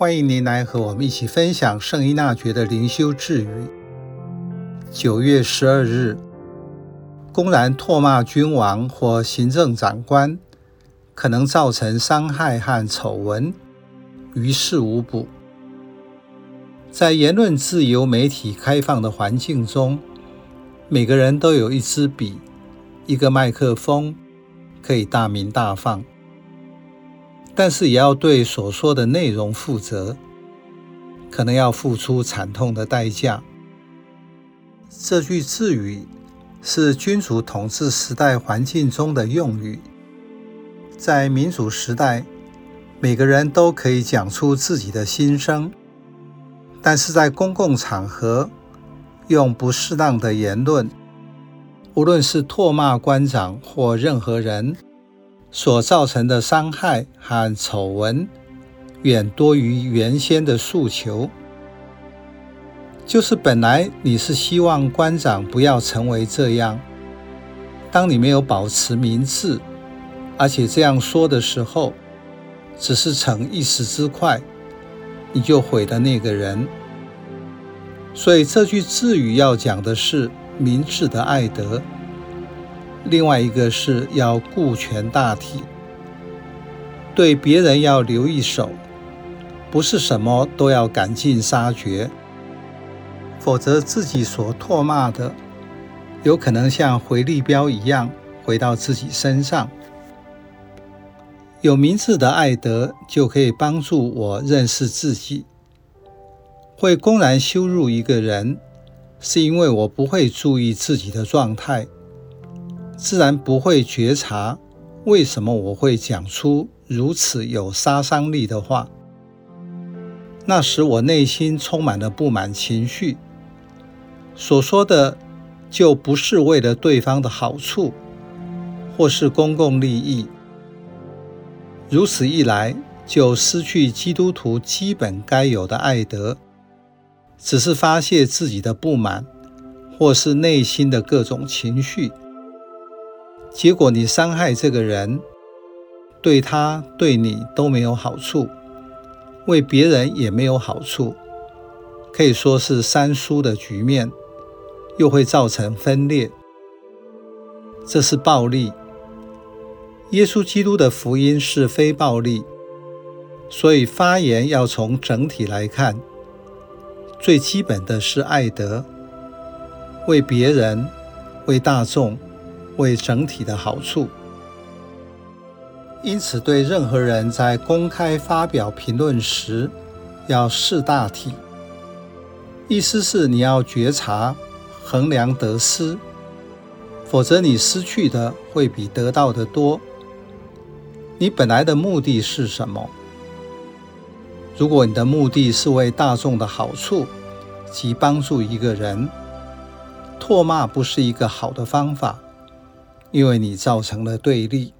欢迎您来和我们一起分享圣依纳爵的灵修智语。九月十二日，公然唾骂君王或行政长官，可能造成伤害和丑闻，于事无补。在言论自由、媒体开放的环境中，每个人都有一支笔、一个麦克风，可以大鸣大放。但是也要对所说的内容负责，可能要付出惨痛的代价。这句智语是君主统治时代环境中的用语。在民主时代，每个人都可以讲出自己的心声，但是在公共场合用不适当的言论，无论是唾骂官长或任何人，所造成的伤害和丑闻，远多于原先的诉求。就是本来你是希望官长不要成为这样，当你没有保持明智，而且这样说的时候，只是逞一时之快，你就毁了那个人。所以这句智语要讲的是明智的爱德。另外一个是要顾全大体，对别人要留一手，不是什么都要赶尽杀绝，否则自己所唾骂的，有可能像回力镖一样回到自己身上。有明智的爱德，就可以帮助我认识自己。会公然羞辱一个人，是因为我不会注意自己的状态。自然不会觉察为什么我会讲出如此有杀伤力的话。那时我内心充满了不满情绪，所说的就不是为了对方的好处，或是公共利益。如此一来，就失去基督徒基本该有的爱德，只是发泄自己的不满，或是内心的各种情绪。结果你伤害这个人，对他对你都没有好处，为别人也没有好处，可以说是三输的局面，又会造成分裂。这是暴力。耶稣基督的福音是非暴力，所以发言要从整体来看，最基本的是爱德，为别人，为大众。为整体的好处，因此对任何人在公开发表评论时，要识大体。意思是你要觉察、衡量得失，否则你失去的会比得到的多。你本来的目的是什么？如果你的目的是为大众的好处及帮助一个人，唾骂不是一个好的方法。因为你造成了对立。